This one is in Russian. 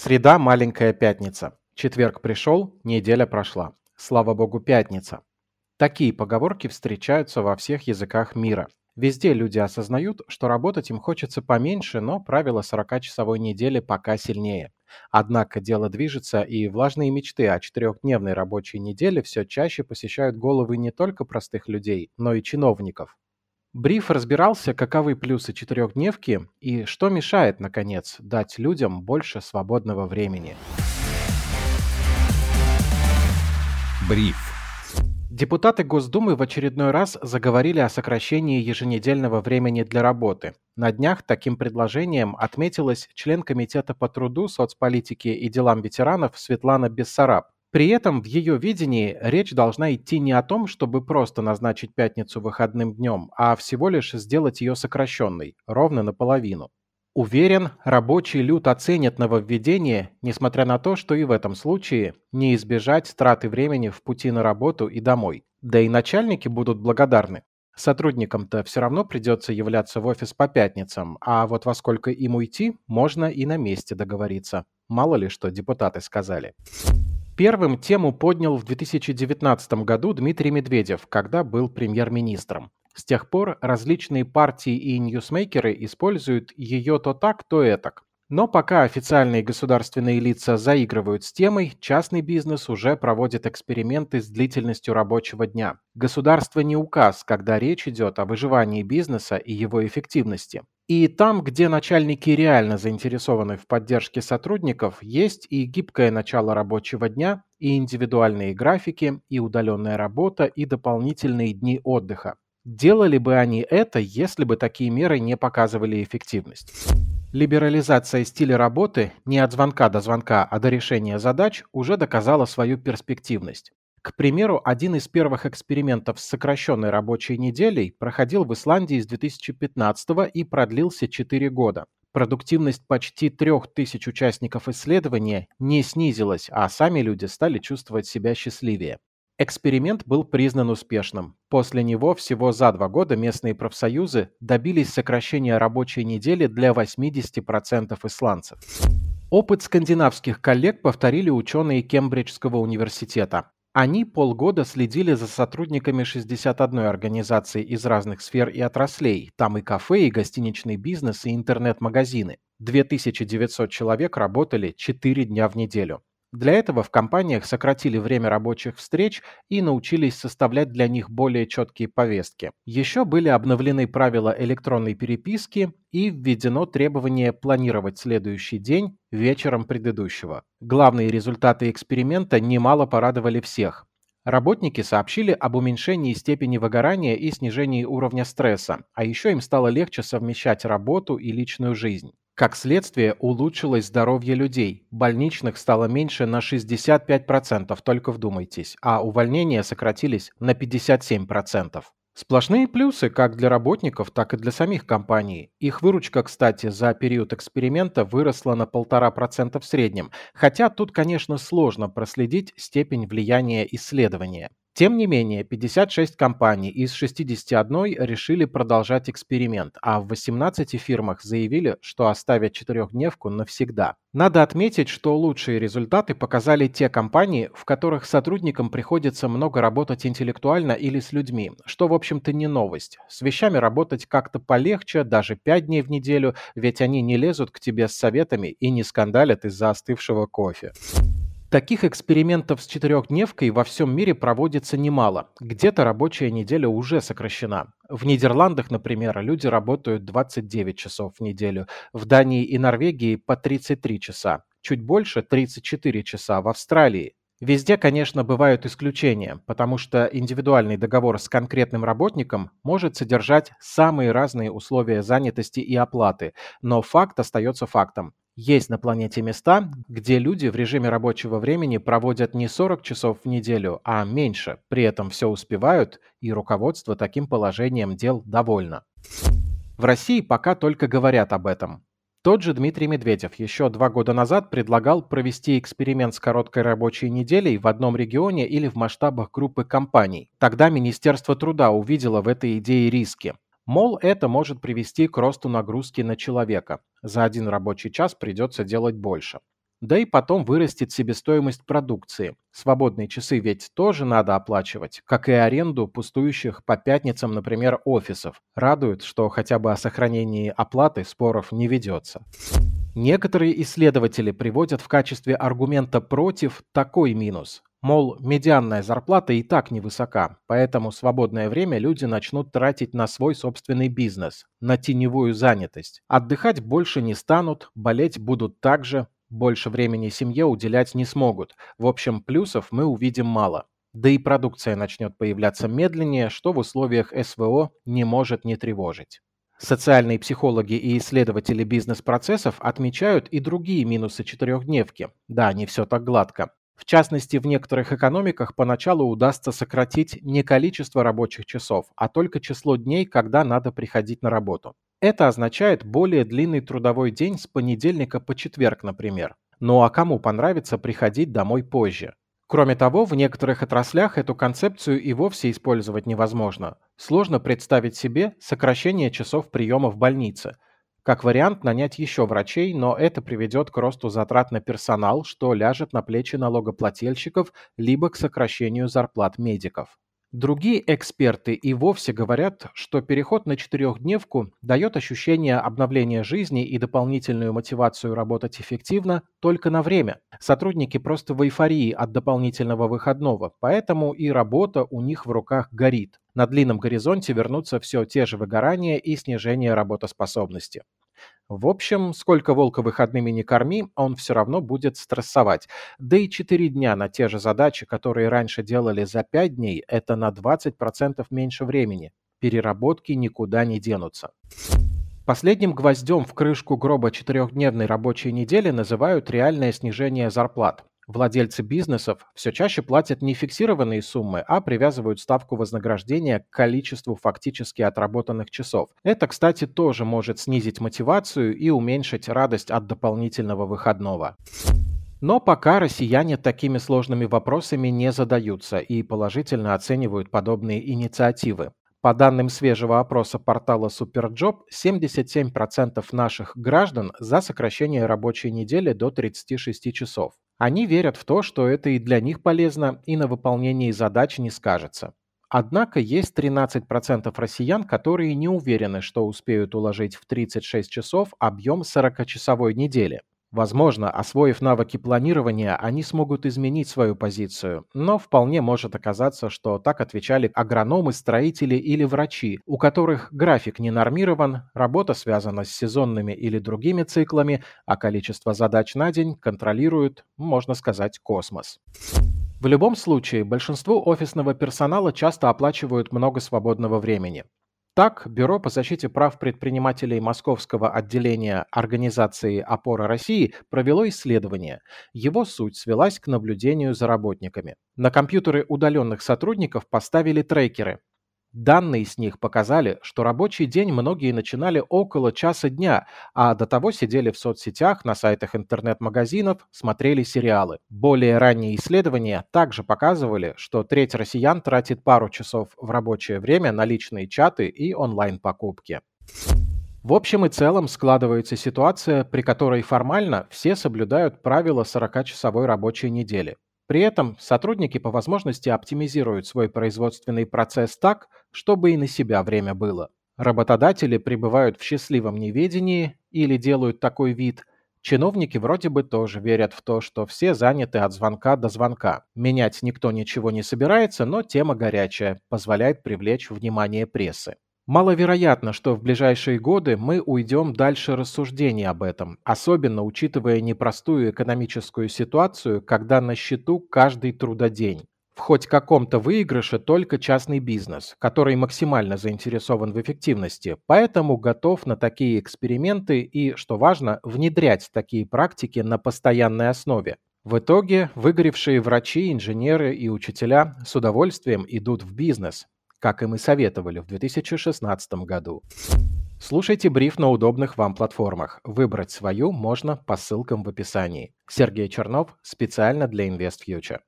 Среда – маленькая пятница. Четверг пришел, неделя прошла. Слава богу, пятница. Такие поговорки встречаются во всех языках мира. Везде люди осознают, что работать им хочется поменьше, но правило 40-часовой недели пока сильнее. Однако дело движется, и влажные мечты о четырехдневной рабочей неделе все чаще посещают головы не только простых людей, но и чиновников. Бриф разбирался, каковы плюсы четырехдневки и что мешает, наконец, дать людям больше свободного времени. Бриф. Депутаты Госдумы в очередной раз заговорили о сокращении еженедельного времени для работы. На днях таким предложением отметилась член Комитета по труду, соцполитике и делам ветеранов Светлана Бессараб. При этом в ее видении речь должна идти не о том, чтобы просто назначить пятницу выходным днем, а всего лишь сделать ее сокращенной, ровно наполовину. Уверен, рабочий люд оценит нововведение, несмотря на то, что и в этом случае не избежать траты времени в пути на работу и домой. Да и начальники будут благодарны. Сотрудникам-то все равно придется являться в офис по пятницам, а вот во сколько им уйти, можно и на месте договориться. Мало ли что депутаты сказали. Первым тему поднял в 2019 году Дмитрий Медведев, когда был премьер-министром. С тех пор различные партии и ньюсмейкеры используют ее то так, то этак. Но пока официальные государственные лица заигрывают с темой, частный бизнес уже проводит эксперименты с длительностью рабочего дня. Государство не указ, когда речь идет о выживании бизнеса и его эффективности. И там, где начальники реально заинтересованы в поддержке сотрудников, есть и гибкое начало рабочего дня, и индивидуальные графики, и удаленная работа, и дополнительные дни отдыха. Делали бы они это, если бы такие меры не показывали эффективность. Либерализация стиля работы не от звонка до звонка, а до решения задач уже доказала свою перспективность. К примеру, один из первых экспериментов с сокращенной рабочей неделей проходил в Исландии с 2015 и продлился 4 года. Продуктивность почти 3000 участников исследования не снизилась, а сами люди стали чувствовать себя счастливее. Эксперимент был признан успешным. После него всего за два года местные профсоюзы добились сокращения рабочей недели для 80% исландцев. Опыт скандинавских коллег повторили ученые Кембриджского университета. Они полгода следили за сотрудниками 61 организации из разных сфер и отраслей. Там и кафе, и гостиничный бизнес, и интернет-магазины. 2900 человек работали 4 дня в неделю. Для этого в компаниях сократили время рабочих встреч и научились составлять для них более четкие повестки. Еще были обновлены правила электронной переписки и введено требование планировать следующий день вечером предыдущего. Главные результаты эксперимента немало порадовали всех. Работники сообщили об уменьшении степени выгорания и снижении уровня стресса, а еще им стало легче совмещать работу и личную жизнь. Как следствие, улучшилось здоровье людей. Больничных стало меньше на 65%, только вдумайтесь, а увольнения сократились на 57%. Сплошные плюсы как для работников, так и для самих компаний. Их выручка, кстати, за период эксперимента выросла на 1,5% в среднем, хотя тут, конечно, сложно проследить степень влияния исследования. Тем не менее, 56 компаний из 61 решили продолжать эксперимент, а в 18 фирмах заявили, что оставят четырехдневку навсегда. Надо отметить, что лучшие результаты показали те компании, в которых сотрудникам приходится много работать интеллектуально или с людьми, что, в общем-то, не новость. С вещами работать как-то полегче, даже 5 дней в неделю, ведь они не лезут к тебе с советами и не скандалят из-за остывшего кофе. Таких экспериментов с четырехдневкой во всем мире проводится немало. Где-то рабочая неделя уже сокращена. В Нидерландах, например, люди работают 29 часов в неделю. В Дании и Норвегии по 33 часа. Чуть больше 34 часа в Австралии. Везде, конечно, бывают исключения, потому что индивидуальный договор с конкретным работником может содержать самые разные условия занятости и оплаты, но факт остается фактом. Есть на планете места, где люди в режиме рабочего времени проводят не 40 часов в неделю, а меньше, при этом все успевают, и руководство таким положением дел довольно. В России пока только говорят об этом. Тот же Дмитрий Медведев еще два года назад предлагал провести эксперимент с короткой рабочей неделей в одном регионе или в масштабах группы компаний. Тогда Министерство труда увидело в этой идее риски. Мол, это может привести к росту нагрузки на человека. За один рабочий час придется делать больше. Да и потом вырастет себестоимость продукции. Свободные часы ведь тоже надо оплачивать, как и аренду пустующих по пятницам, например, офисов. Радует, что хотя бы о сохранении оплаты споров не ведется. Некоторые исследователи приводят в качестве аргумента против такой минус. Мол, медианная зарплата и так невысока, поэтому свободное время люди начнут тратить на свой собственный бизнес, на теневую занятость. Отдыхать больше не станут, болеть будут также, больше времени семье уделять не смогут. В общем, плюсов мы увидим мало. Да и продукция начнет появляться медленнее, что в условиях СВО не может не тревожить. Социальные психологи и исследователи бизнес-процессов отмечают и другие минусы четырехдневки. Да, не все так гладко. В частности, в некоторых экономиках поначалу удастся сократить не количество рабочих часов, а только число дней, когда надо приходить на работу. Это означает более длинный трудовой день с понедельника по четверг, например. Ну а кому понравится приходить домой позже? Кроме того, в некоторых отраслях эту концепцию и вовсе использовать невозможно. Сложно представить себе сокращение часов приема в больнице – как вариант нанять еще врачей, но это приведет к росту затрат на персонал, что ляжет на плечи налогоплательщиков, либо к сокращению зарплат медиков. Другие эксперты и вовсе говорят, что переход на четырехдневку дает ощущение обновления жизни и дополнительную мотивацию работать эффективно только на время. Сотрудники просто в эйфории от дополнительного выходного, поэтому и работа у них в руках горит. На длинном горизонте вернутся все те же выгорания и снижение работоспособности. В общем, сколько волка выходными не корми, он все равно будет стрессовать. Да и 4 дня на те же задачи, которые раньше делали за 5 дней, это на 20% меньше времени. Переработки никуда не денутся. Последним гвоздем в крышку гроба четырехдневной рабочей недели называют реальное снижение зарплат. Владельцы бизнесов все чаще платят не фиксированные суммы, а привязывают ставку вознаграждения к количеству фактически отработанных часов. Это, кстати, тоже может снизить мотивацию и уменьшить радость от дополнительного выходного. Но пока россияне такими сложными вопросами не задаются и положительно оценивают подобные инициативы. По данным свежего опроса портала Superjob, 77% наших граждан за сокращение рабочей недели до 36 часов. Они верят в то, что это и для них полезно, и на выполнении задач не скажется. Однако есть 13% россиян, которые не уверены, что успеют уложить в 36 часов объем 40-часовой недели. Возможно, освоив навыки планирования, они смогут изменить свою позицию, но вполне может оказаться, что так отвечали агрономы, строители или врачи, у которых график не нормирован, работа связана с сезонными или другими циклами, а количество задач на день контролирует, можно сказать, космос. В любом случае, большинство офисного персонала часто оплачивают много свободного времени. Так, Бюро по защите прав предпринимателей Московского отделения Организации «Опора России» провело исследование. Его суть свелась к наблюдению за работниками. На компьютеры удаленных сотрудников поставили трекеры, Данные с них показали, что рабочий день многие начинали около часа дня, а до того сидели в соцсетях, на сайтах интернет-магазинов, смотрели сериалы. Более ранние исследования также показывали, что треть россиян тратит пару часов в рабочее время на личные чаты и онлайн-покупки. В общем и целом складывается ситуация, при которой формально все соблюдают правила 40-часовой рабочей недели. При этом сотрудники по возможности оптимизируют свой производственный процесс так, чтобы и на себя время было. Работодатели пребывают в счастливом неведении или делают такой вид. Чиновники вроде бы тоже верят в то, что все заняты от звонка до звонка. Менять никто ничего не собирается, но тема горячая, позволяет привлечь внимание прессы. Маловероятно, что в ближайшие годы мы уйдем дальше рассуждений об этом, особенно учитывая непростую экономическую ситуацию, когда на счету каждый трудодень. В хоть каком-то выигрыше только частный бизнес, который максимально заинтересован в эффективности, поэтому готов на такие эксперименты и, что важно, внедрять такие практики на постоянной основе. В итоге выгоревшие врачи, инженеры и учителя с удовольствием идут в бизнес, как и мы советовали в 2016 году. Слушайте бриф на удобных вам платформах. Выбрать свою можно по ссылкам в описании. Сергей Чернов специально для InvestFuture.